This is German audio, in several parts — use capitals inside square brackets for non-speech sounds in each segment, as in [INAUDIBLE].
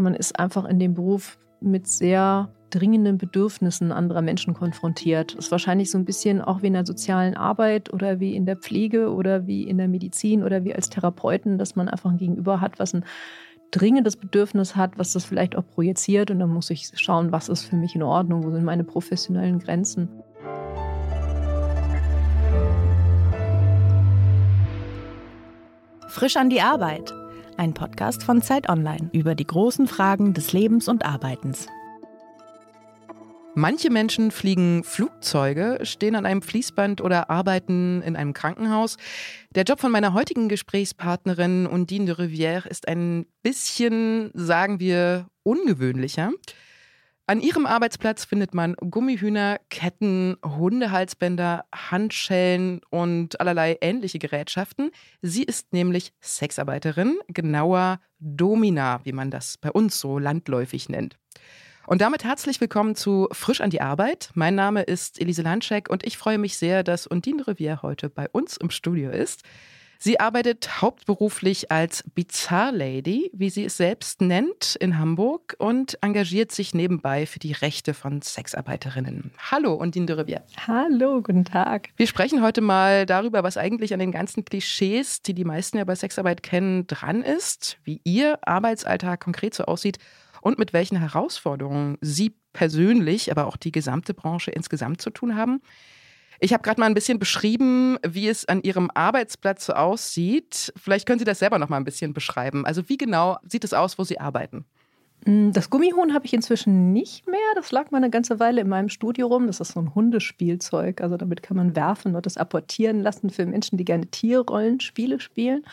man ist einfach in dem Beruf mit sehr dringenden Bedürfnissen anderer Menschen konfrontiert. Das ist wahrscheinlich so ein bisschen auch wie in der sozialen Arbeit oder wie in der Pflege oder wie in der Medizin oder wie als Therapeuten, dass man einfach ein Gegenüber hat, was ein dringendes Bedürfnis hat, was das vielleicht auch projiziert. Und dann muss ich schauen, was ist für mich in Ordnung, wo sind meine professionellen Grenzen. Frisch an die Arbeit. Ein Podcast von Zeit Online über die großen Fragen des Lebens und Arbeitens. Manche Menschen fliegen Flugzeuge, stehen an einem Fließband oder arbeiten in einem Krankenhaus. Der Job von meiner heutigen Gesprächspartnerin Undine de Rivière ist ein bisschen, sagen wir, ungewöhnlicher. An ihrem Arbeitsplatz findet man Gummihühner, Ketten, Hundehalsbänder, Handschellen und allerlei ähnliche Gerätschaften. Sie ist nämlich Sexarbeiterin, genauer Domina, wie man das bei uns so landläufig nennt. Und damit herzlich willkommen zu Frisch an die Arbeit. Mein Name ist Elise Landschek und ich freue mich sehr, dass Undine Revier heute bei uns im Studio ist. Sie arbeitet hauptberuflich als Bizarre Lady, wie sie es selbst nennt, in Hamburg und engagiert sich nebenbei für die Rechte von Sexarbeiterinnen. Hallo, Undine de Rivière. Hallo, guten Tag. Wir sprechen heute mal darüber, was eigentlich an den ganzen Klischees, die die meisten ja bei Sexarbeit kennen, dran ist, wie ihr Arbeitsalltag konkret so aussieht und mit welchen Herausforderungen Sie persönlich, aber auch die gesamte Branche insgesamt zu tun haben. Ich habe gerade mal ein bisschen beschrieben, wie es an Ihrem Arbeitsplatz so aussieht. Vielleicht können Sie das selber noch mal ein bisschen beschreiben. Also wie genau sieht es aus, wo Sie arbeiten? Mm, das Gummihuhn habe ich inzwischen nicht mehr. Das lag mal eine ganze Weile in meinem Studio rum. Das ist so ein Hundespielzeug. Also damit kann man werfen und das apportieren lassen für Menschen, die gerne Tierrollenspiele spielen.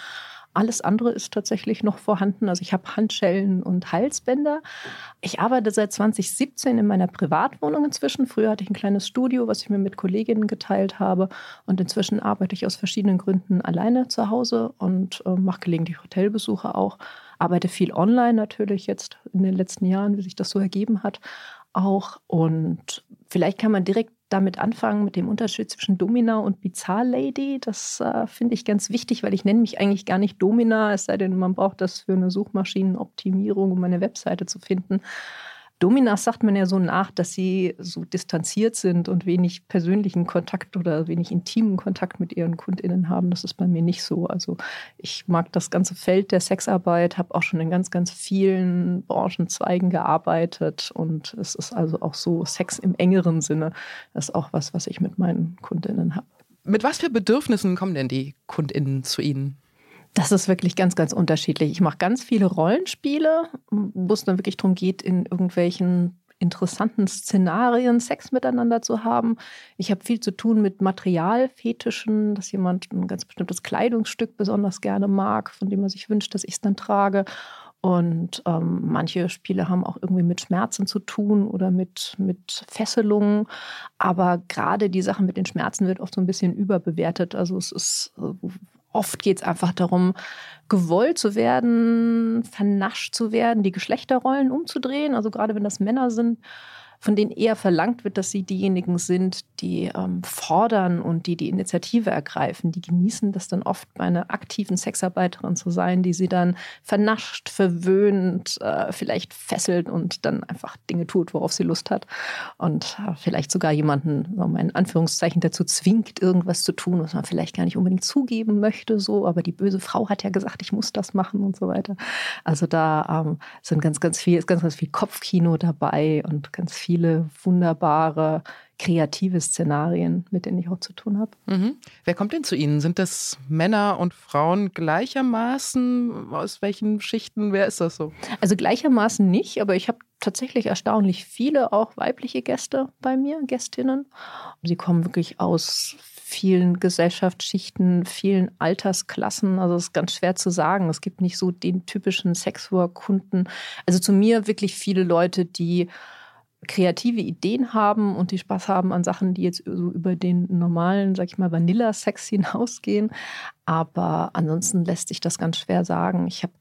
Alles andere ist tatsächlich noch vorhanden. Also ich habe Handschellen und Halsbänder. Ich arbeite seit 2017 in meiner Privatwohnung inzwischen. Früher hatte ich ein kleines Studio, was ich mir mit Kolleginnen geteilt habe. Und inzwischen arbeite ich aus verschiedenen Gründen alleine zu Hause und äh, mache gelegentlich Hotelbesuche auch. Arbeite viel online natürlich jetzt in den letzten Jahren, wie sich das so ergeben hat auch. Und vielleicht kann man direkt damit anfangen, mit dem Unterschied zwischen Domina und Bizarre Lady. Das äh, finde ich ganz wichtig, weil ich nenne mich eigentlich gar nicht Domina, es sei denn, man braucht das für eine Suchmaschinenoptimierung, um meine Webseite zu finden. Dominas sagt man ja so nach, dass sie so distanziert sind und wenig persönlichen Kontakt oder wenig intimen Kontakt mit ihren KundInnen haben. Das ist bei mir nicht so. Also ich mag das ganze Feld der Sexarbeit, habe auch schon in ganz, ganz vielen Branchenzweigen gearbeitet und es ist also auch so Sex im engeren Sinne. Ist auch was, was ich mit meinen KundInnen habe. Mit was für Bedürfnissen kommen denn die KundInnen zu Ihnen? Das ist wirklich ganz, ganz unterschiedlich. Ich mache ganz viele Rollenspiele, wo es dann wirklich darum geht, in irgendwelchen interessanten Szenarien Sex miteinander zu haben. Ich habe viel zu tun mit Materialfetischen, dass jemand ein ganz bestimmtes Kleidungsstück besonders gerne mag, von dem er sich wünscht, dass ich es dann trage. Und ähm, manche Spiele haben auch irgendwie mit Schmerzen zu tun oder mit, mit Fesselungen. Aber gerade die Sache mit den Schmerzen wird oft so ein bisschen überbewertet. Also es ist äh, Oft geht es einfach darum, gewollt zu werden, vernascht zu werden, die Geschlechterrollen umzudrehen. Also gerade wenn das Männer sind, von denen eher verlangt wird, dass sie diejenigen sind, die ähm, fordern und die die Initiative ergreifen. Die genießen das dann oft, bei einer aktiven Sexarbeiterin zu sein, die sie dann vernascht, verwöhnt, äh, vielleicht fesselt und dann einfach Dinge tut, worauf sie Lust hat. Und äh, vielleicht sogar jemanden, sagen wir in Anführungszeichen, dazu zwingt, irgendwas zu tun, was man vielleicht gar nicht unbedingt zugeben möchte, so, aber die böse Frau hat ja gesagt, ich muss das machen und so weiter. Also da ähm, sind ganz, ganz viel, ist ganz, ganz viel Kopfkino dabei und ganz viel viele wunderbare kreative Szenarien, mit denen ich auch zu tun habe. Mhm. Wer kommt denn zu Ihnen? Sind das Männer und Frauen gleichermaßen? Aus welchen Schichten? Wer ist das so? Also gleichermaßen nicht, aber ich habe tatsächlich erstaunlich viele auch weibliche Gäste bei mir, Gästinnen. Sie kommen wirklich aus vielen Gesellschaftsschichten, vielen Altersklassen. Also es ist ganz schwer zu sagen. Es gibt nicht so den typischen Sexwork-Kunden. Also zu mir wirklich viele Leute, die kreative Ideen haben und die Spaß haben an Sachen, die jetzt so über den normalen, sag ich mal, Vanilla-Sex hinausgehen. Aber ansonsten lässt sich das ganz schwer sagen. Ich habe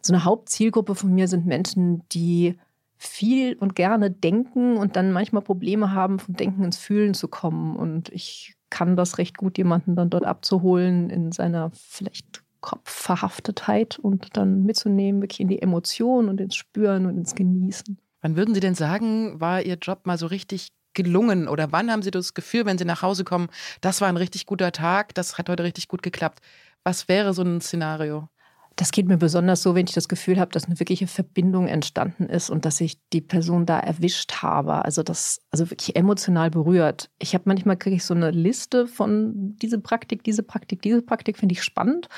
so eine Hauptzielgruppe von mir sind Menschen, die viel und gerne denken und dann manchmal Probleme haben, vom Denken ins Fühlen zu kommen. Und ich kann das recht gut, jemanden dann dort abzuholen in seiner vielleicht Kopfverhaftetheit und dann mitzunehmen, wirklich in die Emotionen und ins Spüren und ins Genießen. Wann würden Sie denn sagen, war Ihr Job mal so richtig gelungen? Oder wann haben Sie das Gefühl, wenn Sie nach Hause kommen, das war ein richtig guter Tag, das hat heute richtig gut geklappt? Was wäre so ein Szenario? Das geht mir besonders so, wenn ich das Gefühl habe, dass eine wirkliche Verbindung entstanden ist und dass ich die Person da erwischt habe. Also das, also wirklich emotional berührt. Ich habe manchmal kriege ich so eine Liste von diese Praktik, diese Praktik, diese Praktik finde ich spannend.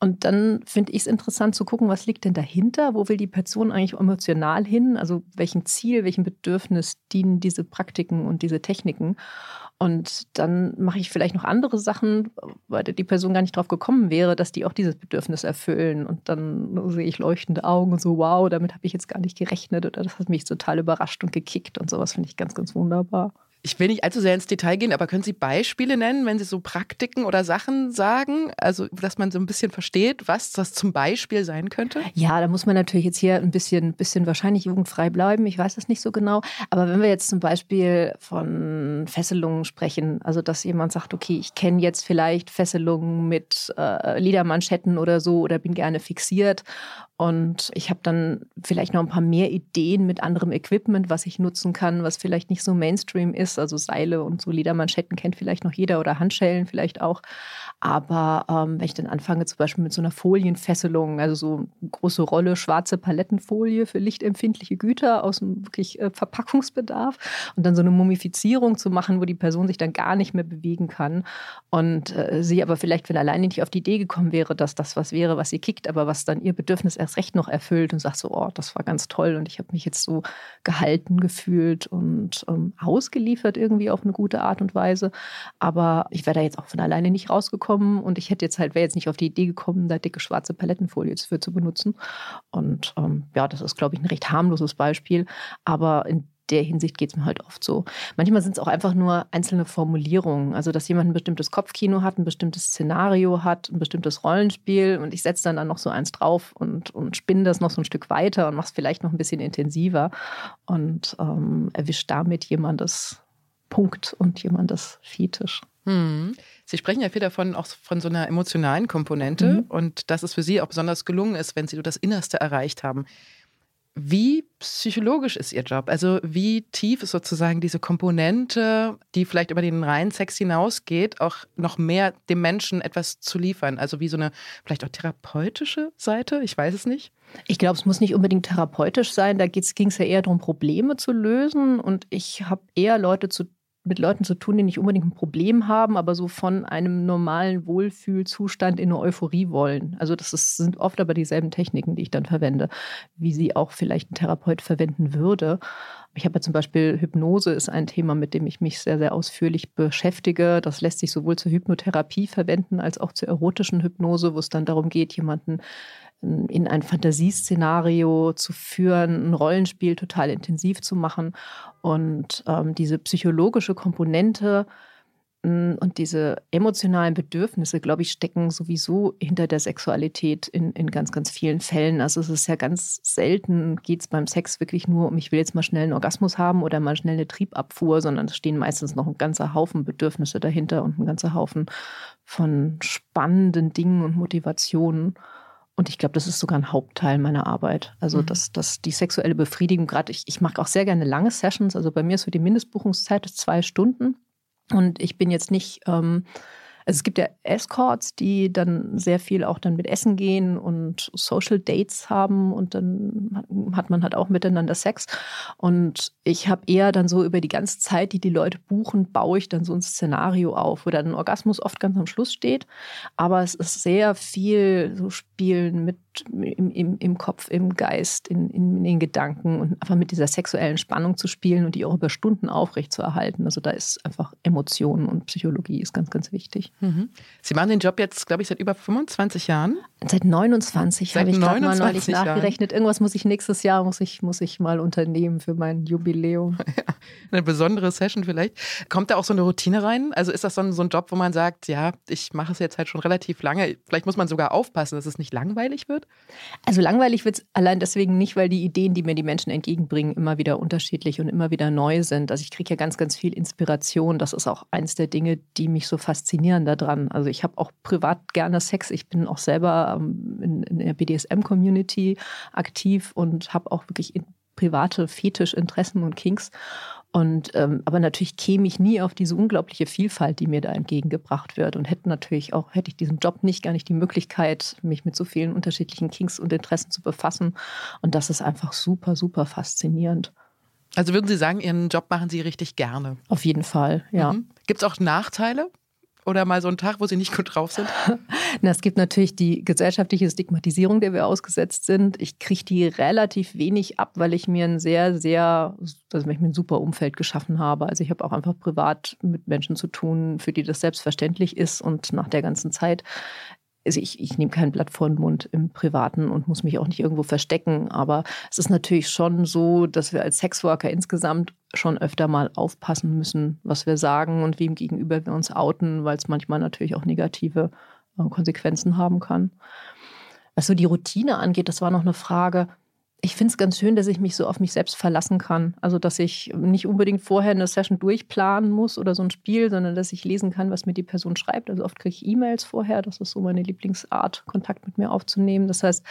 Und dann finde ich es interessant zu gucken, was liegt denn dahinter? Wo will die Person eigentlich emotional hin? Also welchem Ziel, welchem Bedürfnis dienen diese Praktiken und diese Techniken? Und dann mache ich vielleicht noch andere Sachen, weil die Person gar nicht drauf gekommen wäre, dass die auch dieses Bedürfnis erfüllen. Und dann sehe ich leuchtende Augen und so, wow, damit habe ich jetzt gar nicht gerechnet oder das hat mich total überrascht und gekickt und sowas finde ich ganz, ganz wunderbar. Ich will nicht allzu sehr ins Detail gehen, aber können Sie Beispiele nennen, wenn Sie so Praktiken oder Sachen sagen? Also, dass man so ein bisschen versteht, was das zum Beispiel sein könnte? Ja, da muss man natürlich jetzt hier ein bisschen, bisschen wahrscheinlich jugendfrei bleiben. Ich weiß das nicht so genau. Aber wenn wir jetzt zum Beispiel von Fesselungen sprechen, also dass jemand sagt, okay, ich kenne jetzt vielleicht Fesselungen mit äh, Liedermanschetten oder so oder bin gerne fixiert und ich habe dann vielleicht noch ein paar mehr Ideen mit anderem Equipment, was ich nutzen kann, was vielleicht nicht so Mainstream ist. Also Seile und so Ledermanschetten kennt vielleicht noch jeder oder Handschellen vielleicht auch. Aber ähm, wenn ich dann anfange, zum Beispiel mit so einer Folienfesselung, also so eine große Rolle schwarze Palettenfolie für lichtempfindliche Güter aus dem wirklich äh, Verpackungsbedarf und dann so eine Mumifizierung zu machen, wo die Person sich dann gar nicht mehr bewegen kann und äh, sie aber vielleicht, wenn alleine nicht auf die Idee gekommen wäre, dass das was wäre, was sie kickt, aber was dann ihr Bedürfnis erst recht noch erfüllt und sagt so, oh, das war ganz toll und ich habe mich jetzt so gehalten gefühlt und ähm, ausgeliefert irgendwie auf eine gute Art und Weise. Aber ich wäre da jetzt auch von alleine nicht rausgekommen gekommen und ich hätte jetzt halt, wäre jetzt nicht auf die Idee gekommen, da dicke schwarze Palettenfolie für zu benutzen. Und ähm, ja, das ist, glaube ich, ein recht harmloses Beispiel. Aber in der Hinsicht geht es mir halt oft so. Manchmal sind es auch einfach nur einzelne Formulierungen. Also, dass jemand ein bestimmtes Kopfkino hat, ein bestimmtes Szenario hat, ein bestimmtes Rollenspiel und ich setze dann, dann noch so eins drauf und, und spinne das noch so ein Stück weiter und mache es vielleicht noch ein bisschen intensiver und ähm, erwischt damit jemandes Punkt und jemandes Fetisch. Hm. Sie sprechen ja viel davon, auch von so einer emotionalen Komponente mhm. und dass es für Sie auch besonders gelungen ist, wenn Sie so das Innerste erreicht haben. Wie psychologisch ist Ihr Job? Also wie tief ist sozusagen diese Komponente, die vielleicht über den reinen Sex hinausgeht, auch noch mehr dem Menschen etwas zu liefern? Also wie so eine vielleicht auch therapeutische Seite? Ich weiß es nicht. Ich glaube, es muss nicht unbedingt therapeutisch sein. Da ging es ja eher darum, Probleme zu lösen. Und ich habe eher Leute zu mit Leuten zu tun, die nicht unbedingt ein Problem haben, aber so von einem normalen Wohlfühlzustand in eine Euphorie wollen. Also das ist, sind oft aber dieselben Techniken, die ich dann verwende, wie sie auch vielleicht ein Therapeut verwenden würde. Ich habe ja zum Beispiel Hypnose ist ein Thema, mit dem ich mich sehr, sehr ausführlich beschäftige. Das lässt sich sowohl zur Hypnotherapie verwenden als auch zur erotischen Hypnose, wo es dann darum geht, jemanden in ein Fantasieszenario zu führen, ein Rollenspiel total intensiv zu machen. Und ähm, diese psychologische Komponente mm, und diese emotionalen Bedürfnisse, glaube ich, stecken sowieso hinter der Sexualität in, in ganz, ganz vielen Fällen. Also es ist ja ganz selten, geht es beim Sex wirklich nur um, ich will jetzt mal schnell einen Orgasmus haben oder mal schnell eine Triebabfuhr, sondern es stehen meistens noch ein ganzer Haufen Bedürfnisse dahinter und ein ganzer Haufen von spannenden Dingen und Motivationen. Und ich glaube, das ist sogar ein Hauptteil meiner Arbeit. Also, mhm. dass, dass die sexuelle Befriedigung, gerade ich, ich mag auch sehr gerne lange Sessions. Also bei mir ist so die Mindestbuchungszeit zwei Stunden. Und ich bin jetzt nicht ähm, also es gibt ja Escorts, die dann sehr viel auch dann mit Essen gehen und Social Dates haben und dann hat man halt auch miteinander Sex. Und ich habe eher dann so über die ganze Zeit, die die Leute buchen, baue ich dann so ein Szenario auf, wo dann ein Orgasmus oft ganz am Schluss steht. Aber es ist sehr viel so Spielen mit im, im, im Kopf, im Geist, in, in, den Gedanken und einfach mit dieser sexuellen Spannung zu spielen und die auch über Stunden aufrecht zu erhalten. Also da ist einfach Emotionen und Psychologie ist ganz, ganz wichtig. Mhm. Sie machen den Job jetzt, glaube ich, seit über 25 Jahren. Seit 29 habe ich gerade mal neulich Jahren. nachgerechnet. Irgendwas muss ich nächstes Jahr muss ich, muss ich mal unternehmen für mein Jubiläum. [LAUGHS] Ja, eine besondere Session vielleicht. Kommt da auch so eine Routine rein? Also ist das so ein, so ein Job, wo man sagt, ja, ich mache es jetzt halt schon relativ lange. Vielleicht muss man sogar aufpassen, dass es nicht langweilig wird? Also langweilig wird es allein deswegen nicht, weil die Ideen, die mir die Menschen entgegenbringen, immer wieder unterschiedlich und immer wieder neu sind. Also ich kriege ja ganz, ganz viel Inspiration. Das ist auch eines der Dinge, die mich so faszinieren faszinieren daran. Also ich habe auch privat gerne Sex. Ich bin auch selber ähm, in, in der BDSM-Community aktiv und habe auch wirklich private Fetischinteressen und Kinks. Und ähm, aber natürlich käme ich nie auf diese unglaubliche Vielfalt, die mir da entgegengebracht wird und hätte natürlich auch, hätte ich diesen Job nicht, gar nicht die Möglichkeit, mich mit so vielen unterschiedlichen Kinks und Interessen zu befassen. Und das ist einfach super, super faszinierend. Also würden Sie sagen, Ihren Job machen Sie richtig gerne? Auf jeden Fall, ja. Mhm. Gibt es auch Nachteile? Oder mal so einen Tag, wo Sie nicht gut drauf sind? [LAUGHS] Na, es gibt natürlich die gesellschaftliche Stigmatisierung, der wir ausgesetzt sind. Ich kriege die relativ wenig ab, weil ich mir ein sehr, sehr, also ich mir ein super Umfeld geschaffen habe. Also ich habe auch einfach privat mit Menschen zu tun, für die das selbstverständlich ist. Und nach der ganzen Zeit also ich, ich nehme kein Blatt vor den Mund im Privaten und muss mich auch nicht irgendwo verstecken. Aber es ist natürlich schon so, dass wir als Sexworker insgesamt schon öfter mal aufpassen müssen, was wir sagen und wem gegenüber wir uns outen, weil es manchmal natürlich auch negative äh, Konsequenzen haben kann. Was so die Routine angeht, das war noch eine Frage ich finde es ganz schön, dass ich mich so auf mich selbst verlassen kann. Also, dass ich nicht unbedingt vorher eine Session durchplanen muss oder so ein Spiel, sondern dass ich lesen kann, was mir die Person schreibt. Also, oft kriege ich E-Mails vorher. Das ist so meine Lieblingsart, Kontakt mit mir aufzunehmen. Das heißt,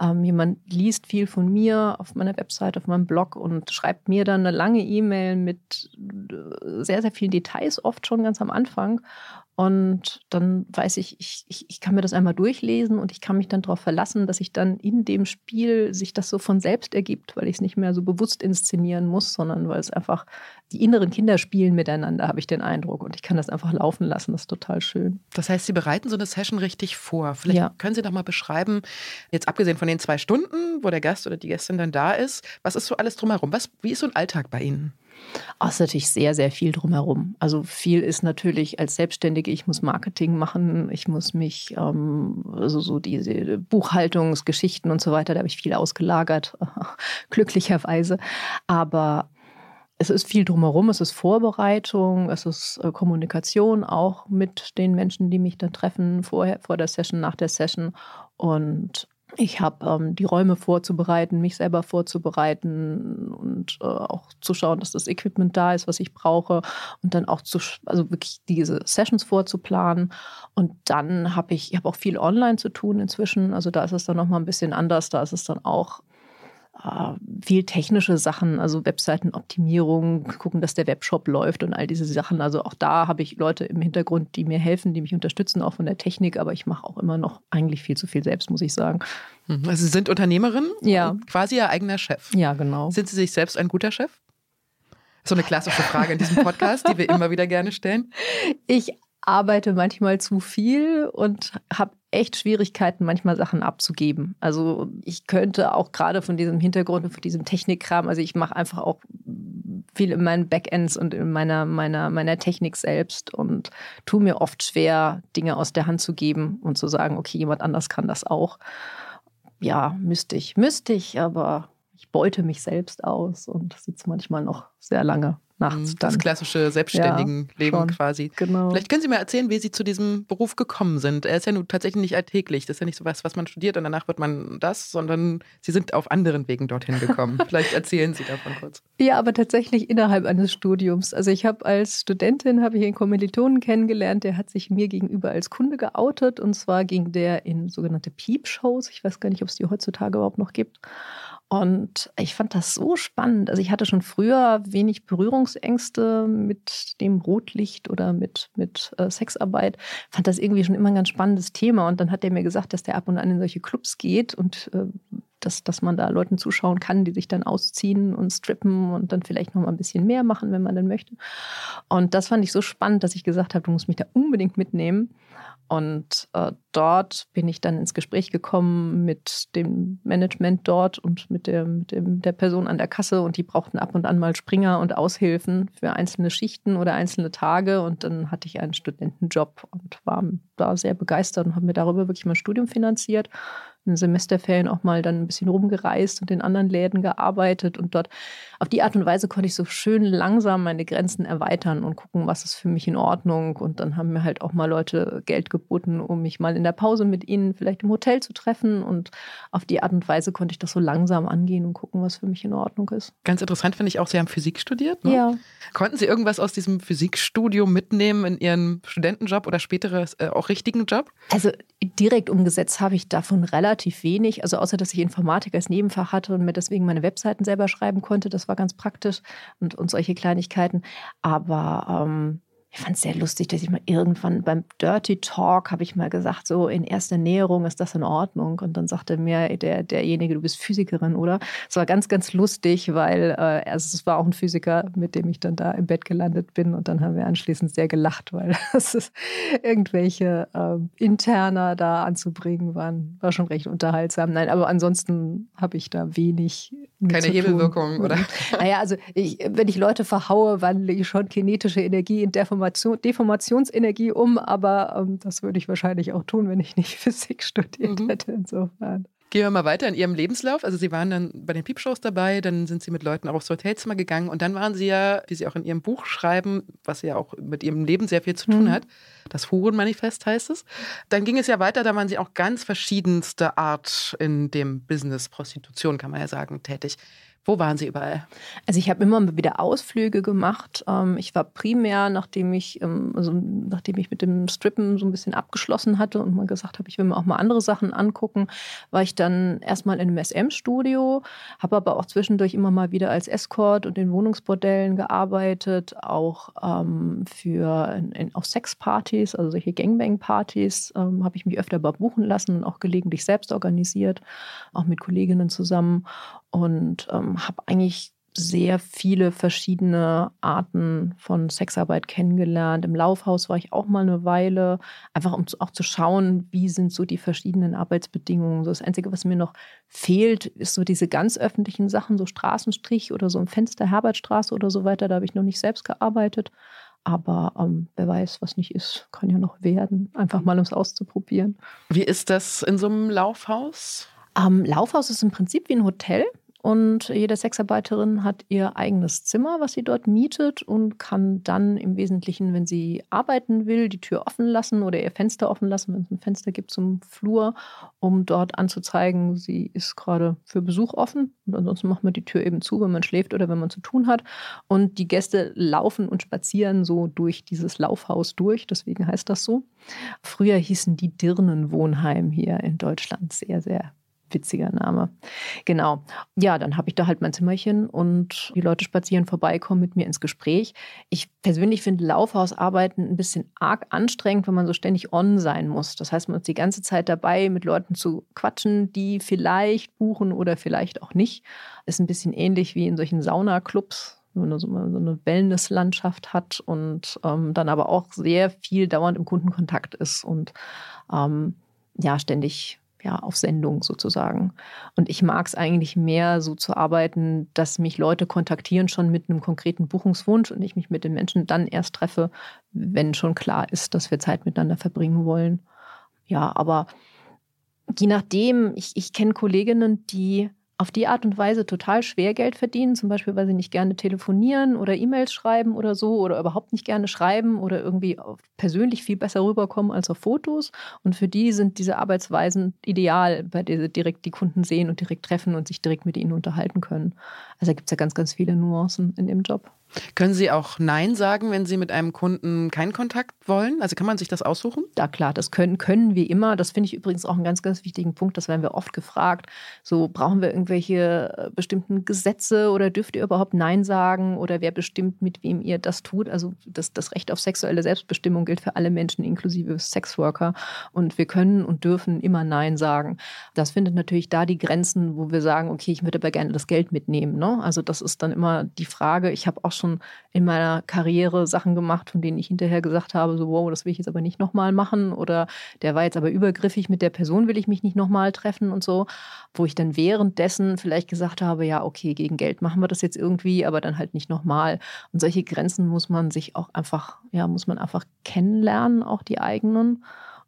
ähm, jemand liest viel von mir auf meiner Website, auf meinem Blog und schreibt mir dann eine lange E-Mail mit äh, sehr, sehr vielen Details, oft schon ganz am Anfang. Und dann weiß ich, ich, ich, ich kann mir das einmal durchlesen und ich kann mich dann darauf verlassen, dass sich dann in dem Spiel sich das so von selbst ergibt, weil ich es nicht mehr so bewusst inszenieren muss, sondern weil es einfach die inneren Kinder spielen miteinander, habe ich den Eindruck. Und ich kann das einfach laufen lassen. Das ist total schön. Das heißt, Sie bereiten so eine Session richtig vor. Vielleicht ja. können Sie doch mal beschreiben, jetzt abgesehen von den zwei Stunden, wo der Gast oder die Gästin dann da ist, was ist so alles drumherum? Was, wie ist so ein Alltag bei Ihnen? Oh, ist natürlich sehr, sehr viel drumherum. Also viel ist natürlich als Selbstständige, ich muss Marketing machen, ich muss mich, ähm, also so diese Buchhaltungsgeschichten und so weiter, da habe ich viel ausgelagert, [LAUGHS] glücklicherweise. Aber es ist viel drumherum, es ist Vorbereitung, es ist äh, Kommunikation auch mit den Menschen, die mich dann treffen, vorher, vor der Session, nach der Session. Und ich habe ähm, die Räume vorzubereiten, mich selber vorzubereiten und äh, auch zu schauen, dass das Equipment da ist, was ich brauche und dann auch zu, also wirklich diese Sessions vorzuplanen. Und dann habe ich, ich habe auch viel online zu tun inzwischen. Also da ist es dann nochmal ein bisschen anders. Da ist es dann auch viel technische Sachen, also Webseitenoptimierung, gucken, dass der Webshop läuft und all diese Sachen. Also auch da habe ich Leute im Hintergrund, die mir helfen, die mich unterstützen, auch von der Technik, aber ich mache auch immer noch eigentlich viel zu viel selbst, muss ich sagen. Mhm. Also Sie sind Unternehmerin, ja. quasi Ihr eigener Chef. Ja, genau. Sind Sie sich selbst ein guter Chef? So eine klassische Frage in diesem Podcast, die wir immer wieder gerne stellen. [LAUGHS] Ich arbeite manchmal zu viel und habe echt Schwierigkeiten, manchmal Sachen abzugeben. Also ich könnte auch gerade von diesem Hintergrund und von diesem Technikkram, also ich mache einfach auch viel in meinen Backends und in meiner, meiner, meiner Technik selbst und tue mir oft schwer, Dinge aus der Hand zu geben und zu sagen, okay, jemand anders kann das auch. Ja, müsste ich, müsste ich, aber ich beute mich selbst aus und sitze manchmal noch sehr lange nachts. Mhm, das klassische selbstständigen ja, Leben quasi. Genau. Vielleicht können Sie mal erzählen, wie Sie zu diesem Beruf gekommen sind. Er ist ja nun tatsächlich nicht alltäglich. Das ist ja nicht so was, was man studiert und danach wird man das, sondern Sie sind auf anderen Wegen dorthin gekommen. [LAUGHS] Vielleicht erzählen Sie davon kurz. Ja, aber tatsächlich innerhalb eines Studiums. Also ich habe als Studentin habe ich einen Kommilitonen kennengelernt, der hat sich mir gegenüber als Kunde geoutet und zwar ging der in sogenannte Peep-Shows. Ich weiß gar nicht, ob es die heutzutage überhaupt noch gibt. Und ich fand das so spannend. Also ich hatte schon früher wenig Berührungsängste mit dem Rotlicht oder mit, mit äh, Sexarbeit. Fand das irgendwie schon immer ein ganz spannendes Thema. Und dann hat er mir gesagt, dass der ab und an in solche Clubs geht und äh, dass, dass man da Leuten zuschauen kann, die sich dann ausziehen und strippen und dann vielleicht noch mal ein bisschen mehr machen, wenn man dann möchte. Und das fand ich so spannend, dass ich gesagt habe, du musst mich da unbedingt mitnehmen. Und äh, dort bin ich dann ins Gespräch gekommen mit dem Management dort und mit, der, mit dem, der Person an der Kasse. Und die brauchten ab und an mal Springer und Aushilfen für einzelne Schichten oder einzelne Tage. Und dann hatte ich einen Studentenjob und war da sehr begeistert und habe mir darüber wirklich mein Studium finanziert. In den Semesterferien auch mal dann ein bisschen rumgereist und in anderen Läden gearbeitet und dort auf die Art und Weise konnte ich so schön langsam meine Grenzen erweitern und gucken, was ist für mich in Ordnung. Und dann haben mir halt auch mal Leute Geld geboten, um mich mal in der Pause mit ihnen vielleicht im Hotel zu treffen. Und auf die Art und Weise konnte ich das so langsam angehen und gucken, was für mich in Ordnung ist. Ganz interessant finde ich auch, Sie haben Physik studiert. Ne? Ja. Konnten Sie irgendwas aus diesem Physikstudium mitnehmen in Ihren Studentenjob oder spätere äh, auch richtigen Job? Also direkt umgesetzt habe ich davon relativ wenig. Also außer, dass ich Informatik als Nebenfach hatte und mir deswegen meine Webseiten selber schreiben konnte. Das war ganz praktisch und, und solche Kleinigkeiten. Aber ähm, ich fand es sehr lustig, dass ich mal irgendwann beim Dirty Talk habe ich mal gesagt, so in erster Näherung ist das in Ordnung. Und dann sagte mir der, derjenige, du bist Physikerin, oder? Es war ganz, ganz lustig, weil äh, also es war auch ein Physiker, mit dem ich dann da im Bett gelandet bin. Und dann haben wir anschließend sehr gelacht, weil [LAUGHS] das ist irgendwelche äh, Interner da anzubringen waren, war schon recht unterhaltsam. Nein, aber ansonsten habe ich da wenig. Keine Hebelwirkung, oder? [LAUGHS] Naja, also ich, wenn ich Leute verhaue, wandle ich schon kinetische Energie in Deformation, Deformationsenergie um, aber ähm, das würde ich wahrscheinlich auch tun, wenn ich nicht [LAUGHS] Physik studiert mhm. hätte. Insofern. Gehen wir mal weiter in Ihrem Lebenslauf. Also Sie waren dann bei den Piepshows dabei, dann sind Sie mit Leuten auch aufs Hotelzimmer gegangen und dann waren Sie ja, wie Sie auch in Ihrem Buch schreiben, was ja auch mit Ihrem Leben sehr viel zu tun mhm. hat, das Hurenmanifest heißt es. Dann ging es ja weiter, da waren Sie auch ganz verschiedenste Art in dem Business Prostitution, kann man ja sagen, tätig. Wo waren Sie überall? Also ich habe immer wieder Ausflüge gemacht. Ähm, ich war primär, nachdem ich, also nachdem ich mit dem Strippen so ein bisschen abgeschlossen hatte und mal gesagt habe, ich will mir auch mal andere Sachen angucken, war ich dann erstmal in einem SM-Studio, habe aber auch zwischendurch immer mal wieder als Escort und in Wohnungsbordellen gearbeitet, auch ähm, für auf Sexpartys, also solche Gangbang-Partys, habe ich mich öfter buchen lassen und auch gelegentlich selbst organisiert, auch mit Kolleginnen zusammen und ähm, habe eigentlich sehr viele verschiedene Arten von Sexarbeit kennengelernt. Im Laufhaus war ich auch mal eine Weile, einfach um auch zu schauen, wie sind so die verschiedenen Arbeitsbedingungen. So das Einzige, was mir noch fehlt, ist so diese ganz öffentlichen Sachen, so Straßenstrich oder so im Fenster Herbertstraße oder so weiter. Da habe ich noch nicht selbst gearbeitet. Aber ähm, wer weiß, was nicht ist, kann ja noch werden. Einfach mal, um es auszuprobieren. Wie ist das in so einem Laufhaus? Ähm, Laufhaus ist im Prinzip wie ein Hotel. Und jede Sexarbeiterin hat ihr eigenes Zimmer, was sie dort mietet und kann dann im Wesentlichen, wenn sie arbeiten will, die Tür offen lassen oder ihr Fenster offen lassen, wenn es ein Fenster gibt zum Flur, um dort anzuzeigen, sie ist gerade für Besuch offen. Und ansonsten macht man die Tür eben zu, wenn man schläft oder wenn man zu tun hat. Und die Gäste laufen und spazieren so durch dieses Laufhaus durch. Deswegen heißt das so. Früher hießen die Dirnenwohnheim hier in Deutschland sehr, sehr witziger Name. Genau. Ja, dann habe ich da halt mein Zimmerchen und die Leute spazieren vorbei, kommen mit mir ins Gespräch. Ich persönlich finde Laufhausarbeiten ein bisschen arg anstrengend, wenn man so ständig on sein muss. Das heißt, man ist die ganze Zeit dabei, mit Leuten zu quatschen, die vielleicht buchen oder vielleicht auch nicht. Ist ein bisschen ähnlich wie in solchen Saunaclubs wenn man so eine Wellnesslandschaft hat und ähm, dann aber auch sehr viel dauernd im Kundenkontakt ist und ähm, ja, ständig ja, auf Sendung sozusagen. Und ich mag es eigentlich mehr so zu arbeiten, dass mich Leute kontaktieren schon mit einem konkreten Buchungswunsch und ich mich mit den Menschen dann erst treffe, wenn schon klar ist, dass wir Zeit miteinander verbringen wollen. Ja, aber je nachdem, ich, ich kenne Kolleginnen, die auf die Art und Weise total schwer Geld verdienen, zum Beispiel, weil sie nicht gerne telefonieren oder E-Mails schreiben oder so oder überhaupt nicht gerne schreiben oder irgendwie persönlich viel besser rüberkommen als auf Fotos. Und für die sind diese Arbeitsweisen ideal, bei denen sie direkt die Kunden sehen und direkt treffen und sich direkt mit ihnen unterhalten können. Also da gibt es ja ganz, ganz viele Nuancen in dem Job. Können Sie auch Nein sagen, wenn Sie mit einem Kunden keinen Kontakt wollen? Also kann man sich das aussuchen? Ja, klar, das können, können wir immer. Das finde ich übrigens auch einen ganz, ganz wichtigen Punkt. Das werden wir oft gefragt. So, brauchen wir irgendwelche äh, bestimmten Gesetze oder dürft ihr überhaupt Nein sagen? Oder wer bestimmt, mit wem ihr das tut? Also das, das Recht auf sexuelle Selbstbestimmung gilt für alle Menschen, inklusive Sexworker. Und wir können und dürfen immer Nein sagen. Das findet natürlich da die Grenzen, wo wir sagen, okay, ich würde aber gerne das Geld mitnehmen. Ne? Also das ist dann immer die Frage. Ich habe auch schon schon in meiner Karriere Sachen gemacht, von denen ich hinterher gesagt habe, so wow, das will ich jetzt aber nicht nochmal machen oder der war jetzt aber übergriffig, mit der Person will ich mich nicht nochmal treffen und so, wo ich dann währenddessen vielleicht gesagt habe, ja, okay, gegen Geld machen wir das jetzt irgendwie, aber dann halt nicht nochmal. Und solche Grenzen muss man sich auch einfach, ja, muss man einfach kennenlernen, auch die eigenen.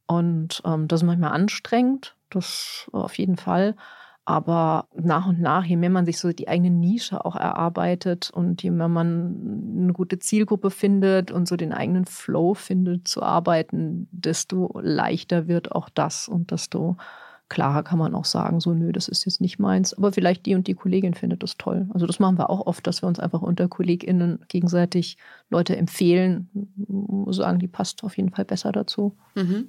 Und ähm, das ist manchmal anstrengend, das auf jeden Fall. Aber nach und nach, je mehr man sich so die eigene Nische auch erarbeitet und je mehr man eine gute Zielgruppe findet und so den eigenen Flow findet zu arbeiten, desto leichter wird auch das und desto klarer kann man auch sagen, so, nö, das ist jetzt nicht meins. Aber vielleicht die und die Kollegin findet das toll. Also das machen wir auch oft, dass wir uns einfach unter KollegInnen gegenseitig Leute empfehlen, sagen, die passt auf jeden Fall besser dazu. Mhm.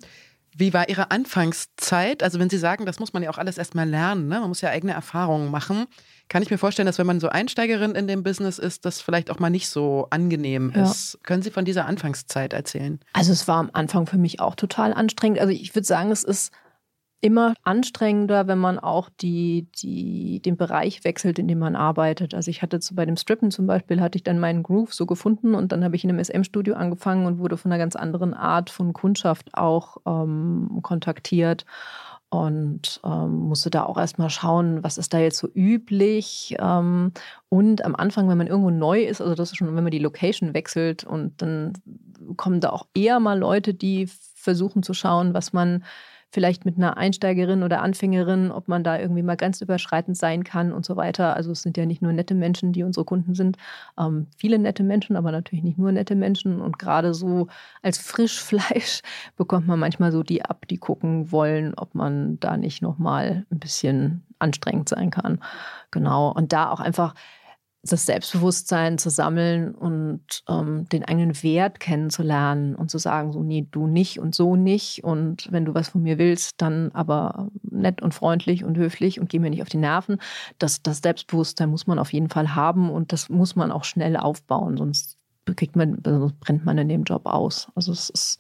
Wie war Ihre Anfangszeit? Also wenn Sie sagen, das muss man ja auch alles erstmal lernen, ne? man muss ja eigene Erfahrungen machen. Kann ich mir vorstellen, dass wenn man so Einsteigerin in dem Business ist, das vielleicht auch mal nicht so angenehm ja. ist. Können Sie von dieser Anfangszeit erzählen? Also es war am Anfang für mich auch total anstrengend. Also ich würde sagen, es ist immer anstrengender, wenn man auch die, die, den Bereich wechselt, in dem man arbeitet. Also ich hatte zu, bei dem Strippen zum Beispiel, hatte ich dann meinen Groove so gefunden und dann habe ich in einem SM-Studio angefangen und wurde von einer ganz anderen Art von Kundschaft auch ähm, kontaktiert und ähm, musste da auch erstmal schauen, was ist da jetzt so üblich. Ähm, und am Anfang, wenn man irgendwo neu ist, also das ist schon, wenn man die Location wechselt und dann kommen da auch eher mal Leute, die versuchen zu schauen, was man vielleicht mit einer Einsteigerin oder Anfängerin, ob man da irgendwie mal grenzüberschreitend sein kann und so weiter. Also es sind ja nicht nur nette Menschen, die unsere Kunden sind, ähm, viele nette Menschen, aber natürlich nicht nur nette Menschen. Und gerade so als Frischfleisch [LAUGHS] bekommt man manchmal so die ab, die gucken wollen, ob man da nicht nochmal ein bisschen anstrengend sein kann. Genau. Und da auch einfach das Selbstbewusstsein zu sammeln und ähm, den eigenen Wert kennenzulernen und zu sagen, so, nee, du nicht und so nicht. Und wenn du was von mir willst, dann aber nett und freundlich und höflich und geh mir nicht auf die Nerven. Das, das Selbstbewusstsein muss man auf jeden Fall haben und das muss man auch schnell aufbauen, sonst kriegt man, sonst brennt man in dem Job aus. Also es ist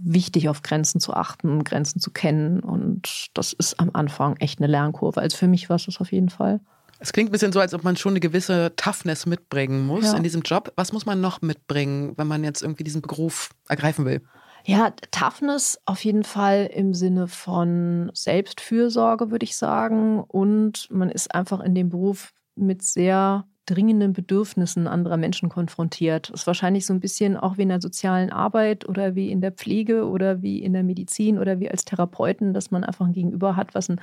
wichtig, auf Grenzen zu achten, Grenzen zu kennen. Und das ist am Anfang echt eine Lernkurve. Also für mich war es das auf jeden Fall. Es klingt ein bisschen so, als ob man schon eine gewisse Toughness mitbringen muss ja. in diesem Job. Was muss man noch mitbringen, wenn man jetzt irgendwie diesen Beruf ergreifen will? Ja, Toughness auf jeden Fall im Sinne von Selbstfürsorge, würde ich sagen. Und man ist einfach in dem Beruf mit sehr dringenden Bedürfnissen anderer Menschen konfrontiert. Das ist wahrscheinlich so ein bisschen auch wie in der sozialen Arbeit oder wie in der Pflege oder wie in der Medizin oder wie als Therapeuten, dass man einfach ein Gegenüber hat, was ein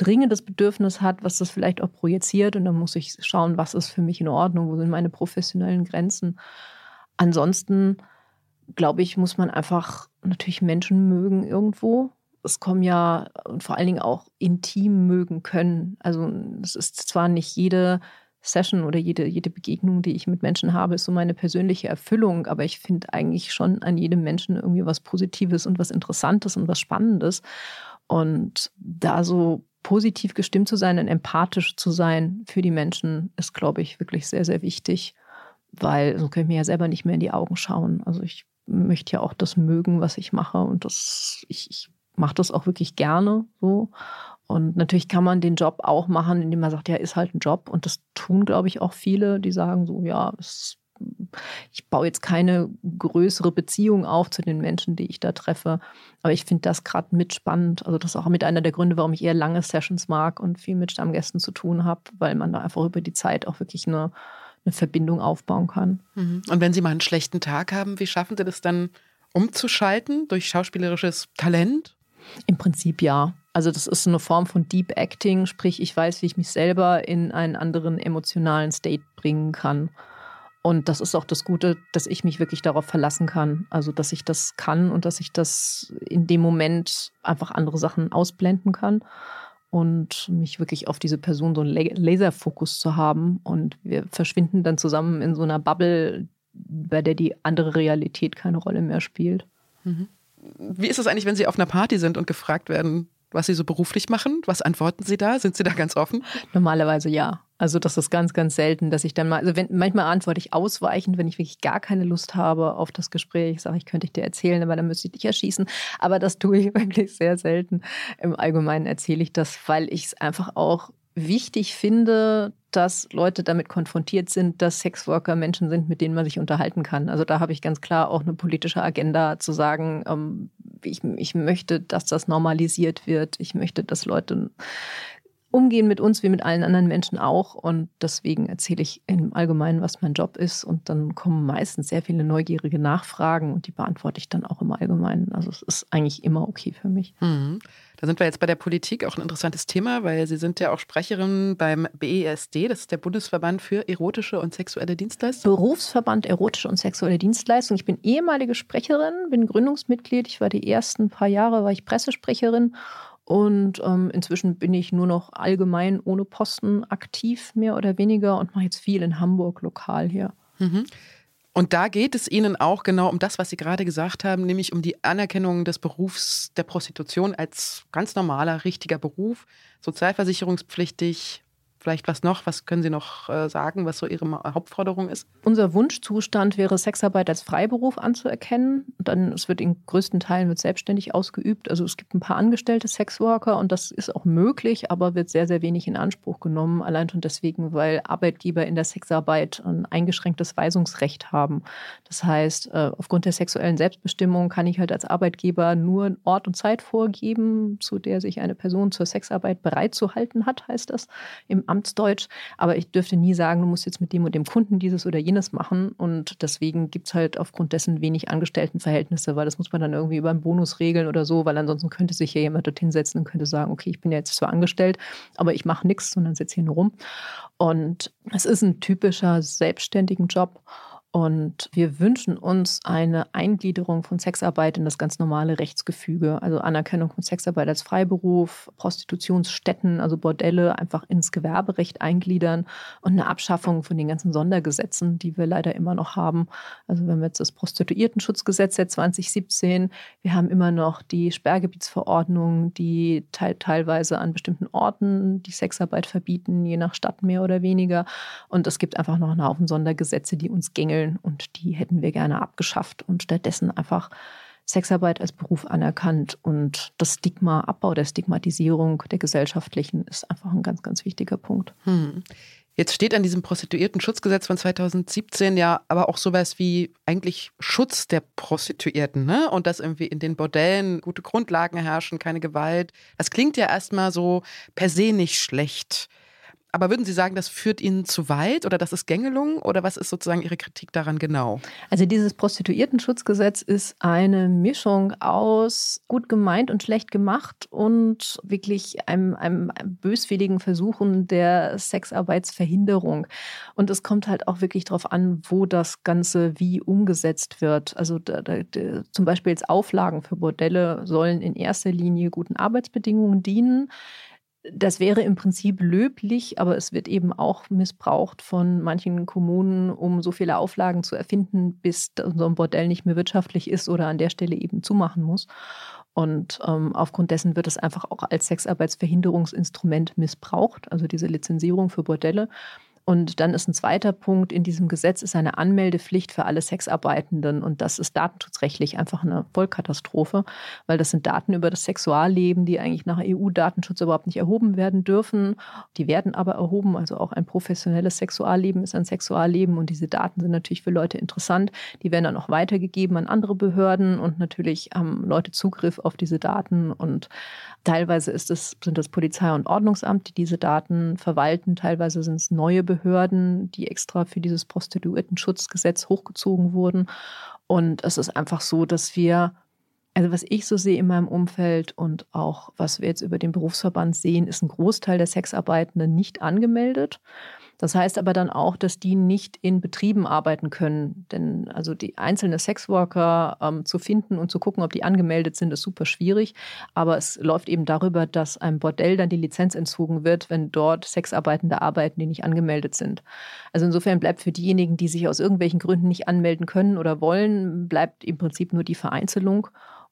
dringendes Bedürfnis hat, was das vielleicht auch projiziert. Und dann muss ich schauen, was ist für mich in Ordnung, wo sind meine professionellen Grenzen. Ansonsten, glaube ich, muss man einfach natürlich Menschen mögen irgendwo. Es kommen ja und vor allen Dingen auch intim mögen können. Also es ist zwar nicht jede Session oder jede, jede Begegnung, die ich mit Menschen habe, ist so meine persönliche Erfüllung. Aber ich finde eigentlich schon an jedem Menschen irgendwie was Positives und was Interessantes und was Spannendes. Und da so positiv gestimmt zu sein und empathisch zu sein für die Menschen ist, glaube ich, wirklich sehr, sehr wichtig, weil so können wir ja selber nicht mehr in die Augen schauen. Also ich möchte ja auch das mögen, was ich mache und das, ich, ich mache das auch wirklich gerne so. Und natürlich kann man den Job auch machen, indem man sagt, ja, ist halt ein Job. Und das tun, glaube ich, auch viele, die sagen so, ja, es ich baue jetzt keine größere Beziehung auf zu den Menschen, die ich da treffe. Aber ich finde das gerade mit spannend. Also das ist auch mit einer der Gründe, warum ich eher lange Sessions mag und viel mit Stammgästen zu tun habe, weil man da einfach über die Zeit auch wirklich eine, eine Verbindung aufbauen kann. Mhm. Und wenn Sie mal einen schlechten Tag haben, wie schaffen Sie das dann umzuschalten durch schauspielerisches Talent? Im Prinzip ja. Also das ist eine Form von Deep Acting, sprich ich weiß, wie ich mich selber in einen anderen emotionalen State bringen kann. Und das ist auch das Gute, dass ich mich wirklich darauf verlassen kann. Also, dass ich das kann und dass ich das in dem Moment einfach andere Sachen ausblenden kann und mich wirklich auf diese Person so einen Laserfokus zu haben. Und wir verschwinden dann zusammen in so einer Bubble, bei der die andere Realität keine Rolle mehr spielt. Mhm. Wie ist es eigentlich, wenn Sie auf einer Party sind und gefragt werden, was Sie so beruflich machen? Was antworten Sie da? Sind Sie da ganz offen? Normalerweise ja. Also das ist ganz, ganz selten, dass ich dann mal, also wenn, manchmal antworte ich ausweichend, wenn ich wirklich gar keine Lust habe auf das Gespräch, sage ich, könnte ich dir erzählen, aber dann müsste ich dich erschießen. Aber das tue ich [LAUGHS] wirklich sehr selten. Im Allgemeinen erzähle ich das, weil ich es einfach auch wichtig finde, dass Leute damit konfrontiert sind, dass Sexworker Menschen sind, mit denen man sich unterhalten kann. Also da habe ich ganz klar auch eine politische Agenda zu sagen, ähm, ich, ich möchte, dass das normalisiert wird. Ich möchte, dass Leute umgehen mit uns wie mit allen anderen Menschen auch. Und deswegen erzähle ich im Allgemeinen, was mein Job ist. Und dann kommen meistens sehr viele neugierige Nachfragen und die beantworte ich dann auch im Allgemeinen. Also es ist eigentlich immer okay für mich. Mhm. Da sind wir jetzt bei der Politik auch ein interessantes Thema, weil Sie sind ja auch Sprecherin beim BESD, das ist der Bundesverband für erotische und sexuelle Dienstleistungen. Berufsverband erotische und sexuelle Dienstleistungen. Ich bin ehemalige Sprecherin, bin Gründungsmitglied. Ich war die ersten paar Jahre war ich Pressesprecherin und ähm, inzwischen bin ich nur noch allgemein ohne Posten aktiv, mehr oder weniger, und mache jetzt viel in Hamburg lokal hier. Mhm. Und da geht es Ihnen auch genau um das, was Sie gerade gesagt haben, nämlich um die Anerkennung des Berufs der Prostitution als ganz normaler, richtiger Beruf, sozialversicherungspflichtig, Vielleicht was noch? Was können Sie noch äh, sagen, was so Ihre Hauptforderung ist? Unser Wunschzustand wäre, Sexarbeit als Freiberuf anzuerkennen. Und dann, es wird in größten Teilen wird selbstständig ausgeübt. Also es gibt ein paar angestellte Sexworker und das ist auch möglich, aber wird sehr, sehr wenig in Anspruch genommen. Allein schon deswegen, weil Arbeitgeber in der Sexarbeit ein eingeschränktes Weisungsrecht haben. Das heißt, äh, aufgrund der sexuellen Selbstbestimmung kann ich halt als Arbeitgeber nur Ort und Zeit vorgeben, zu der sich eine Person zur Sexarbeit bereit zu halten hat, heißt das im Amtsdeutsch, aber ich dürfte nie sagen, du musst jetzt mit dem und dem Kunden dieses oder jenes machen. Und deswegen gibt es halt aufgrund dessen wenig Angestelltenverhältnisse, weil das muss man dann irgendwie über einen Bonus regeln oder so, weil ansonsten könnte sich ja jemand dorthin setzen und könnte sagen, okay, ich bin ja jetzt zwar angestellt, aber ich mache nichts, sondern sitze hier nur rum. Und es ist ein typischer selbstständigen Job. Und wir wünschen uns eine Eingliederung von Sexarbeit in das ganz normale Rechtsgefüge, also Anerkennung von Sexarbeit als Freiberuf, Prostitutionsstätten, also Bordelle einfach ins Gewerberecht eingliedern und eine Abschaffung von den ganzen Sondergesetzen, die wir leider immer noch haben. Also wenn wir jetzt das Prostituiertenschutzgesetz seit 2017, wir haben immer noch die Sperrgebietsverordnung, die te teilweise an bestimmten Orten die Sexarbeit verbieten, je nach Stadt mehr oder weniger. Und es gibt einfach noch einen Haufen Sondergesetze, die uns gängeln Regeln und die hätten wir gerne abgeschafft und stattdessen einfach Sexarbeit als Beruf anerkannt und das Stigma, Abbau der Stigmatisierung der gesellschaftlichen ist einfach ein ganz, ganz wichtiger Punkt. Hm. Jetzt steht an diesem Prostituierten-Schutzgesetz von 2017 ja aber auch sowas wie eigentlich Schutz der Prostituierten, ne? Und dass irgendwie in den Bordellen gute Grundlagen herrschen, keine Gewalt. Das klingt ja erstmal so per se nicht schlecht. Aber würden Sie sagen, das führt Ihnen zu weit oder das ist Gängelung oder was ist sozusagen Ihre Kritik daran genau? Also dieses Prostituiertenschutzgesetz ist eine Mischung aus gut gemeint und schlecht gemacht und wirklich einem, einem böswilligen Versuchen der Sexarbeitsverhinderung. Und es kommt halt auch wirklich darauf an, wo das Ganze wie umgesetzt wird. Also da, da, zum Beispiel jetzt Auflagen für Bordelle sollen in erster Linie guten Arbeitsbedingungen dienen das wäre im Prinzip löblich, aber es wird eben auch missbraucht von manchen Kommunen, um so viele Auflagen zu erfinden, bis so ein Bordell nicht mehr wirtschaftlich ist oder an der Stelle eben zumachen muss. Und ähm, aufgrund dessen wird es einfach auch als Sexarbeitsverhinderungsinstrument missbraucht, also diese Lizenzierung für Bordelle. Und dann ist ein zweiter Punkt in diesem Gesetz ist eine Anmeldepflicht für alle Sexarbeitenden. Und das ist datenschutzrechtlich einfach eine Vollkatastrophe, weil das sind Daten über das Sexualleben, die eigentlich nach EU-Datenschutz überhaupt nicht erhoben werden dürfen. Die werden aber erhoben. Also auch ein professionelles Sexualleben ist ein Sexualleben. Und diese Daten sind natürlich für Leute interessant. Die werden dann auch weitergegeben an andere Behörden. Und natürlich haben Leute Zugriff auf diese Daten. Und teilweise ist es, sind das Polizei und Ordnungsamt, die diese Daten verwalten. Teilweise sind es neue Behörden Behörden, die extra für dieses Prostituiertenschutzgesetz hochgezogen wurden. Und es ist einfach so, dass wir, also was ich so sehe in meinem Umfeld und auch was wir jetzt über den Berufsverband sehen, ist ein Großteil der Sexarbeitenden nicht angemeldet. Das heißt aber dann auch, dass die nicht in Betrieben arbeiten können. Denn also die einzelnen Sexworker ähm, zu finden und zu gucken, ob die angemeldet sind, ist super schwierig. Aber es läuft eben darüber, dass einem Bordell dann die Lizenz entzogen wird, wenn dort Sexarbeitende arbeiten, die nicht angemeldet sind. Also insofern bleibt für diejenigen, die sich aus irgendwelchen Gründen nicht anmelden können oder wollen, bleibt im Prinzip nur die Vereinzelung.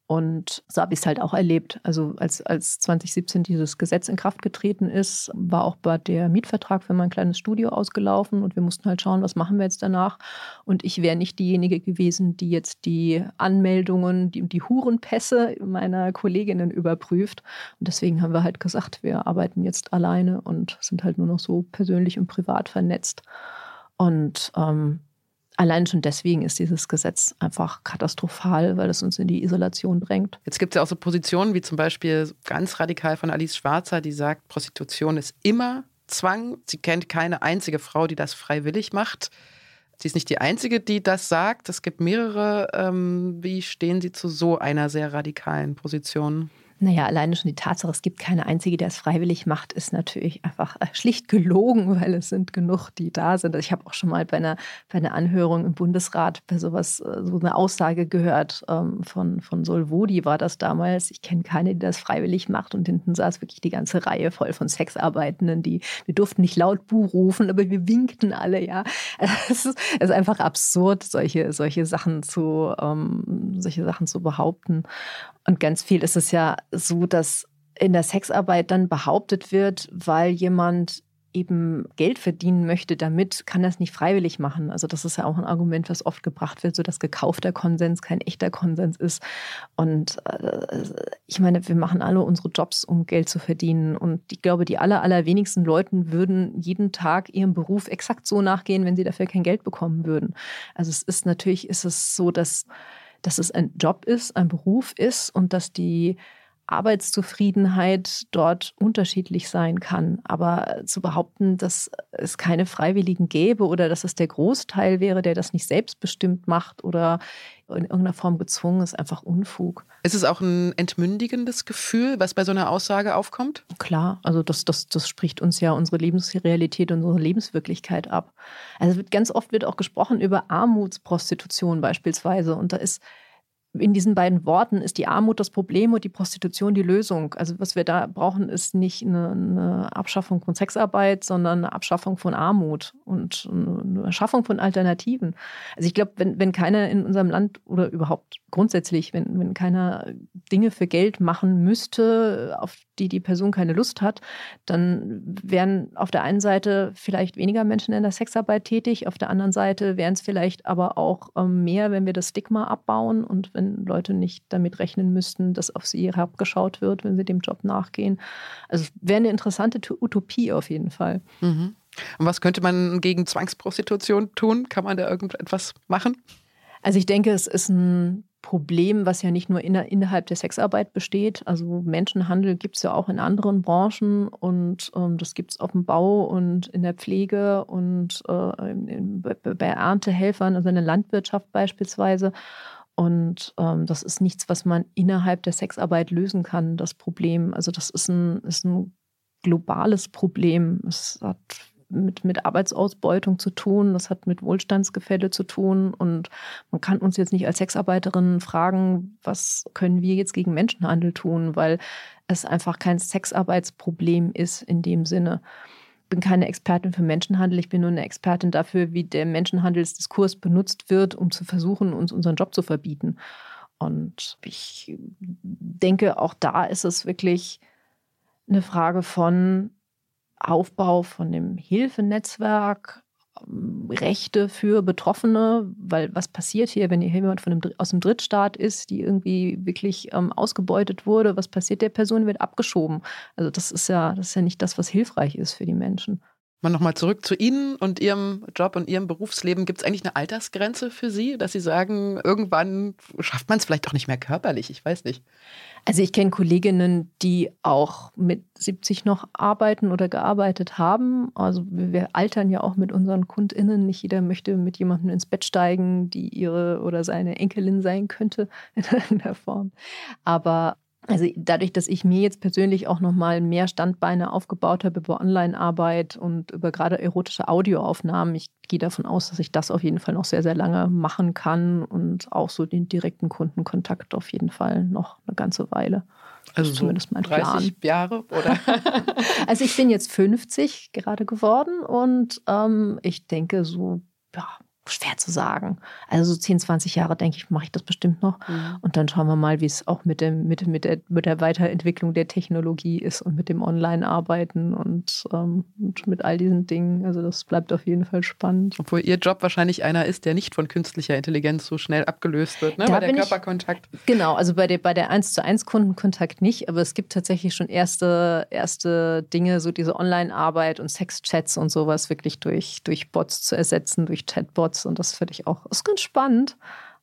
Und so habe ich es halt auch erlebt. Also als, als 2017 dieses Gesetz in Kraft getreten ist, war auch bei der Mietvertrag für mein kleines Studio ausgelaufen und wir mussten halt schauen, was machen wir jetzt danach. Und ich wäre nicht diejenige gewesen, die jetzt die Anmeldungen, die, die Hurenpässe meiner Kolleginnen überprüft. Und deswegen haben wir halt gesagt, wir arbeiten jetzt alleine und sind halt nur noch so persönlich und privat vernetzt. Und ähm, allein schon deswegen ist dieses Gesetz einfach katastrophal, weil es uns in die Isolation drängt. Jetzt gibt es ja auch so Positionen wie zum Beispiel ganz radikal von Alice Schwarzer, die sagt, Prostitution ist immer Zwang. Sie kennt keine einzige Frau, die das freiwillig macht. Sie ist nicht die Einzige, die das sagt. Es gibt mehrere. Ähm, wie stehen Sie zu so einer sehr radikalen Position? Naja, alleine schon die Tatsache, es gibt keine einzige, der es freiwillig macht, ist natürlich einfach äh, schlicht gelogen, [LAUGHS] weil es sind genug, die da sind. Also ich habe auch schon mal bei einer, bei einer Anhörung im Bundesrat bei sowas, äh, so eine Aussage gehört ähm, von, von Solvodi war das damals. Ich kenne keine, die das freiwillig macht. Und hinten saß wirklich die ganze Reihe voll von Sexarbeitenden, die, wir durften nicht laut Buh rufen, aber wir winkten alle, ja. [LAUGHS] Es ist, ist einfach absurd, solche, solche Sachen zu, ähm, solche Sachen zu behaupten. Und ganz viel ist es ja so, dass in der Sexarbeit dann behauptet wird, weil jemand eben Geld verdienen möchte damit, kann das nicht freiwillig machen. Also das ist ja auch ein Argument, was oft gebracht wird, so dass gekaufter Konsens kein echter Konsens ist. Und äh, ich meine, wir machen alle unsere Jobs, um Geld zu verdienen. Und ich glaube, die aller, allerwenigsten Leuten würden jeden Tag ihrem Beruf exakt so nachgehen, wenn sie dafür kein Geld bekommen würden. Also es ist natürlich, ist es so, dass dass es ein Job ist, ein Beruf ist und dass die Arbeitszufriedenheit dort unterschiedlich sein kann. Aber zu behaupten, dass es keine Freiwilligen gäbe oder dass es der Großteil wäre, der das nicht selbstbestimmt macht oder in irgendeiner Form gezwungen ist, einfach Unfug. Ist es auch ein entmündigendes Gefühl, was bei so einer Aussage aufkommt? Klar, also das, das, das spricht uns ja unsere Lebensrealität, unsere Lebenswirklichkeit ab. Also wird, ganz oft wird auch gesprochen über Armutsprostitution beispielsweise. Und da ist in diesen beiden Worten ist die Armut das Problem und die Prostitution die Lösung. Also was wir da brauchen, ist nicht eine, eine, Abschaffung von Sexarbeit, sondern eine Abschaffung von Armut und eine Schaffung von Alternativen. Also ich glaube, wenn, wenn keiner in unserem Land oder überhaupt grundsätzlich, wenn, wenn keiner Dinge für Geld machen müsste, auf die die Person keine Lust hat, dann wären auf der einen Seite vielleicht weniger Menschen in der Sexarbeit tätig, auf der anderen Seite wären es vielleicht aber auch ähm, mehr, wenn wir das Stigma abbauen und wenn Leute nicht damit rechnen müssten, dass auf sie herabgeschaut wird, wenn sie dem Job nachgehen. Also wäre eine interessante Utopie auf jeden Fall. Mhm. Und was könnte man gegen Zwangsprostitution tun? Kann man da irgendetwas machen? Also ich denke, es ist ein Problem, was ja nicht nur in, innerhalb der Sexarbeit besteht. Also Menschenhandel gibt es ja auch in anderen Branchen und ähm, das gibt es auf dem Bau und in der Pflege und äh, in, bei Erntehelfern, also in der Landwirtschaft beispielsweise. Und ähm, das ist nichts, was man innerhalb der Sexarbeit lösen kann, das Problem. Also das ist ein, ist ein globales Problem. Es hat mit, mit Arbeitsausbeutung zu tun, das hat mit Wohlstandsgefälle zu tun. Und man kann uns jetzt nicht als Sexarbeiterinnen fragen, was können wir jetzt gegen Menschenhandel tun, weil es einfach kein Sexarbeitsproblem ist in dem Sinne. Ich bin keine Expertin für Menschenhandel, ich bin nur eine Expertin dafür, wie der Menschenhandelsdiskurs benutzt wird, um zu versuchen, uns unseren Job zu verbieten. Und ich denke, auch da ist es wirklich eine Frage von, Aufbau von dem Hilfenetzwerk, ähm, Rechte für Betroffene, weil was passiert hier, wenn hier jemand von einem, aus dem Drittstaat ist, die irgendwie wirklich ähm, ausgebeutet wurde, was passiert der Person, wird abgeschoben. Also das ist ja, das ist ja nicht das, was hilfreich ist für die Menschen. Mal nochmal zurück zu Ihnen und Ihrem Job und Ihrem Berufsleben. Gibt es eigentlich eine Altersgrenze für Sie, dass Sie sagen, irgendwann schafft man es vielleicht auch nicht mehr körperlich? Ich weiß nicht. Also ich kenne Kolleginnen, die auch mit 70 noch arbeiten oder gearbeitet haben. Also wir altern ja auch mit unseren KundInnen. Nicht jeder möchte mit jemandem ins Bett steigen, die ihre oder seine Enkelin sein könnte [LAUGHS] in irgendeiner Form. Aber also dadurch, dass ich mir jetzt persönlich auch nochmal mehr Standbeine aufgebaut habe über Online-Arbeit und über gerade erotische Audioaufnahmen, ich gehe davon aus, dass ich das auf jeden Fall noch sehr, sehr lange machen kann und auch so den direkten Kundenkontakt auf jeden Fall noch eine ganze Weile. Also zumindest mein 30 Plan. Jahre oder? [LAUGHS] also ich bin jetzt 50 gerade geworden und ähm, ich denke so, ja, schwer zu sagen. Also so 10, 20 Jahre, denke ich, mache ich das bestimmt noch. Mhm. Und dann schauen wir mal, wie es auch mit, dem, mit, mit, der, mit der Weiterentwicklung der Technologie ist und mit dem Online-Arbeiten und, ähm, und mit all diesen Dingen. Also das bleibt auf jeden Fall spannend. Obwohl Ihr Job wahrscheinlich einer ist, der nicht von künstlicher Intelligenz so schnell abgelöst wird, ne? bei der Körperkontakt. Ich, genau, also bei der, bei der 1 zu 1 Kundenkontakt nicht, aber es gibt tatsächlich schon erste, erste Dinge, so diese Online-Arbeit und Sexchats und sowas wirklich durch, durch Bots zu ersetzen, durch Chatbots jetzt. Und das finde ich auch, ist ganz spannend.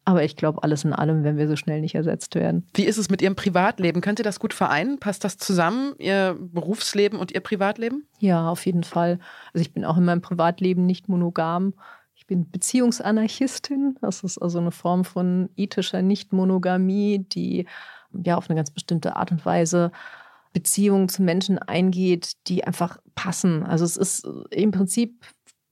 Aber ich glaube, alles in allem werden wir so schnell nicht ersetzt werden. Wie ist es mit Ihrem Privatleben? Könnt ihr das gut vereinen? Passt das zusammen, Ihr Berufsleben und Ihr Privatleben? Ja, auf jeden Fall. Also ich bin auch in meinem Privatleben nicht monogam. Ich bin Beziehungsanarchistin. Das ist also eine Form von ethischer Nichtmonogamie, die ja auf eine ganz bestimmte Art und Weise Beziehungen zu Menschen eingeht, die einfach passen. Also es ist im Prinzip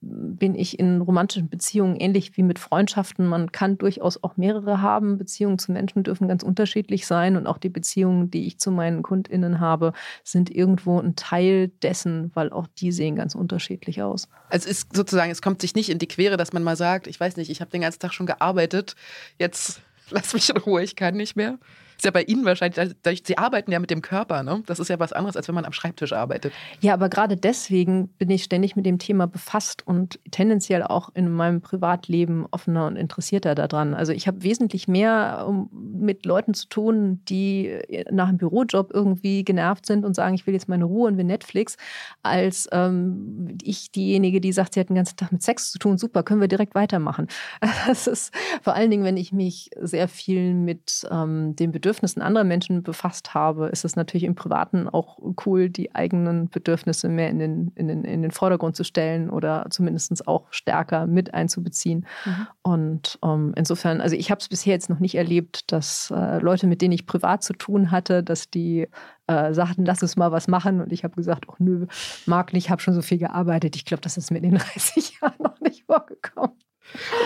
bin ich in romantischen Beziehungen ähnlich wie mit Freundschaften. Man kann durchaus auch mehrere haben. Beziehungen zu Menschen dürfen ganz unterschiedlich sein. Und auch die Beziehungen, die ich zu meinen KundInnen habe, sind irgendwo ein Teil dessen, weil auch die sehen ganz unterschiedlich aus. Also es ist sozusagen, es kommt sich nicht in die Quere, dass man mal sagt, ich weiß nicht, ich habe den ganzen Tag schon gearbeitet, jetzt [LAUGHS] lass mich in Ruhe, ich kann nicht mehr. Ist ja bei Ihnen wahrscheinlich, Sie arbeiten ja mit dem Körper, ne? Das ist ja was anderes, als wenn man am Schreibtisch arbeitet. Ja, aber gerade deswegen bin ich ständig mit dem Thema befasst und tendenziell auch in meinem Privatleben offener und interessierter daran. Also ich habe wesentlich mehr mit Leuten zu tun, die nach einem Bürojob irgendwie genervt sind und sagen, ich will jetzt meine Ruhe und will Netflix, als ähm, ich diejenige, die sagt, sie hat den ganzen Tag mit Sex zu tun. Super, können wir direkt weitermachen. [LAUGHS] Das ist vor allen Dingen, wenn ich mich sehr viel mit ähm, dem Bedürfnis Bedürfnissen anderer Menschen befasst habe, ist es natürlich im Privaten auch cool, die eigenen Bedürfnisse mehr in den, in den, in den Vordergrund zu stellen oder zumindest auch stärker mit einzubeziehen. Mhm. Und ähm, insofern, also ich habe es bisher jetzt noch nicht erlebt, dass äh, Leute, mit denen ich privat zu tun hatte, dass die äh, sagten, lass uns mal was machen. Und ich habe gesagt, ach nö, mag nicht, habe schon so viel gearbeitet. Ich glaube, das ist mir in den [LAUGHS] 30 Jahren noch nicht vorgekommen.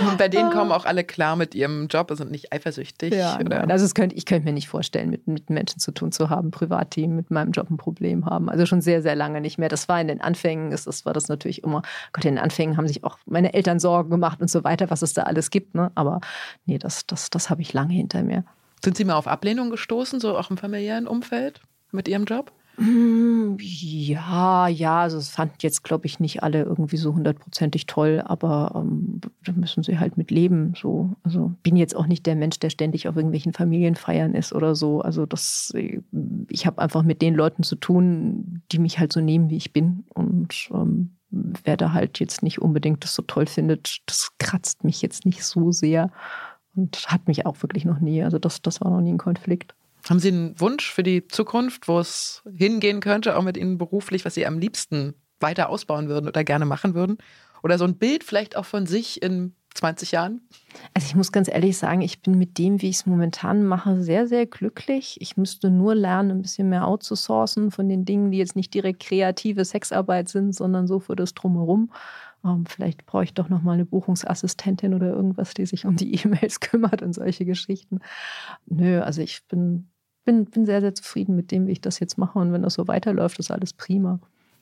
Und bei denen kommen ah. auch alle klar mit ihrem Job und sind nicht eifersüchtig. Ja? Also könnt, ich könnte mir nicht vorstellen, mit, mit Menschen zu tun zu haben, privat, die mit meinem Job ein Problem haben. Also schon sehr, sehr lange nicht mehr. Das war in den Anfängen, ist, das war das natürlich immer, Gott, in den Anfängen haben sich auch meine Eltern Sorgen gemacht und so weiter, was es da alles gibt. Ne? Aber nee, das, das, das habe ich lange hinter mir. Sind Sie mal auf Ablehnung gestoßen, so auch im familiären Umfeld mit Ihrem Job? Hm, ja, ja, also es fanden jetzt, glaube ich, nicht alle irgendwie so hundertprozentig toll, aber ähm, da müssen sie halt mit leben. So. Also bin jetzt auch nicht der Mensch, der ständig auf irgendwelchen Familienfeiern ist oder so. Also das, ich habe einfach mit den Leuten zu tun, die mich halt so nehmen, wie ich bin. Und ähm, wer da halt jetzt nicht unbedingt das so toll findet, das kratzt mich jetzt nicht so sehr und hat mich auch wirklich noch nie. Also das, das war noch nie ein Konflikt. Haben Sie einen Wunsch für die Zukunft, wo es hingehen könnte, auch mit Ihnen beruflich, was Sie am liebsten weiter ausbauen würden oder gerne machen würden? Oder so ein Bild vielleicht auch von sich in 20 Jahren? Also ich muss ganz ehrlich sagen, ich bin mit dem, wie ich es momentan mache, sehr, sehr glücklich. Ich müsste nur lernen, ein bisschen mehr outzusourcen von den Dingen, die jetzt nicht direkt kreative Sexarbeit sind, sondern so für das Drumherum. Ähm, vielleicht brauche ich doch noch mal eine Buchungsassistentin oder irgendwas, die sich um die E-Mails [LAUGHS] kümmert und solche Geschichten. Nö, also ich bin bin, bin sehr, sehr zufrieden mit dem, wie ich das jetzt mache. Und wenn das so weiterläuft, ist alles prima.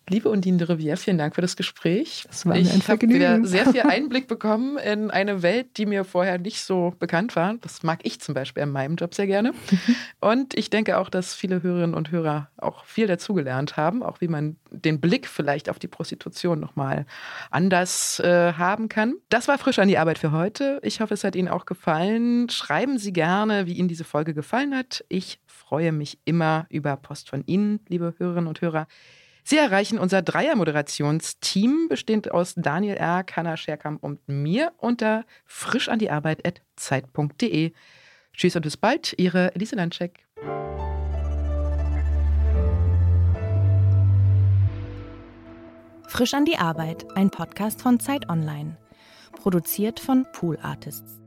Liebe Undine de Rivière, vielen Dank für das Gespräch. Das war mir ich habe wieder sehr viel [LAUGHS] Einblick bekommen in eine Welt, die mir vorher nicht so bekannt war. Das mag ich zum Beispiel in meinem Job sehr gerne. [LAUGHS] Und ich denke auch, dass viele Hörerinnen und Hörer auch viel dazugelernt haben, auch wie man den Blick vielleicht auf die Prostitution nochmal anders äh, haben kann. Das war frisch an die Arbeit für heute. Ich hoffe, es hat Ihnen auch gefallen. Schreiben Sie gerne, wie Ihnen diese Folge gefallen hat. Ich freue mich immer über Post von Ihnen, liebe Hörerinnen und Hörer. Sie erreichen unser Dreier-Moderationsteam, bestehend aus Daniel R., Hanna Scherkamp und mir, unter frischandiarbeit.zeit.de. Tschüss und bis bald, Ihre Elise Landscheck. Frisch an die Arbeit, ein Podcast von Zeit Online. Produziert von Pool Artists.